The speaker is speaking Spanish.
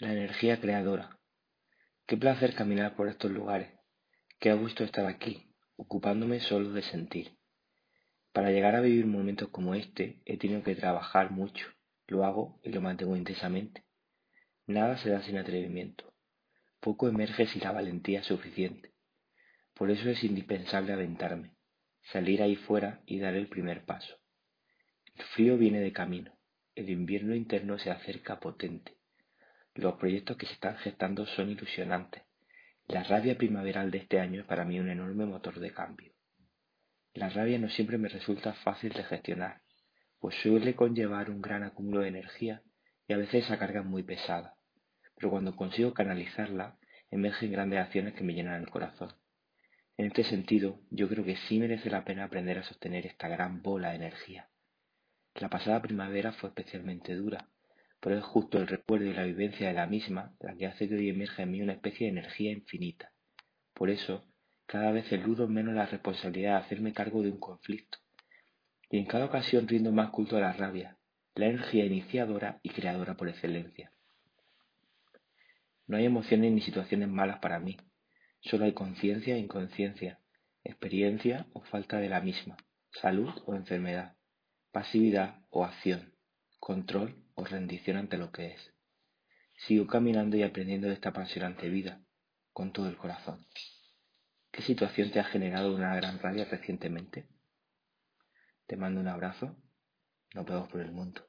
La energía creadora. Qué placer caminar por estos lugares. Qué gusto estar aquí, ocupándome solo de sentir. Para llegar a vivir momentos como este he tenido que trabajar mucho. Lo hago y lo mantengo intensamente. Nada se da sin atrevimiento. Poco emerge sin la valentía suficiente. Por eso es indispensable aventarme, salir ahí fuera y dar el primer paso. El frío viene de camino. El invierno interno se acerca potente. Los proyectos que se están gestando son ilusionantes. La rabia primaveral de este año es para mí un enorme motor de cambio. La rabia no siempre me resulta fácil de gestionar, pues suele conllevar un gran acúmulo de energía y a veces esa carga es muy pesada. Pero cuando consigo canalizarla, emergen grandes acciones que me llenan el corazón. En este sentido, yo creo que sí merece la pena aprender a sostener esta gran bola de energía. La pasada primavera fue especialmente dura, pero es justo el recuerdo y la vivencia de la misma la que hace que hoy emerja en mí una especie de energía infinita. Por eso, cada vez eludo menos la responsabilidad de hacerme cargo de un conflicto, y en cada ocasión rindo más culto a la rabia, la energía iniciadora y creadora por excelencia. No hay emociones ni situaciones malas para mí, solo hay conciencia e inconsciencia, experiencia o falta de la misma, salud o enfermedad, pasividad o acción, control o rendición ante lo que es. Sigo caminando y aprendiendo de esta apasionante vida, con todo el corazón. ¿Qué situación te ha generado una gran rabia recientemente? Te mando un abrazo. Nos vemos por el mundo.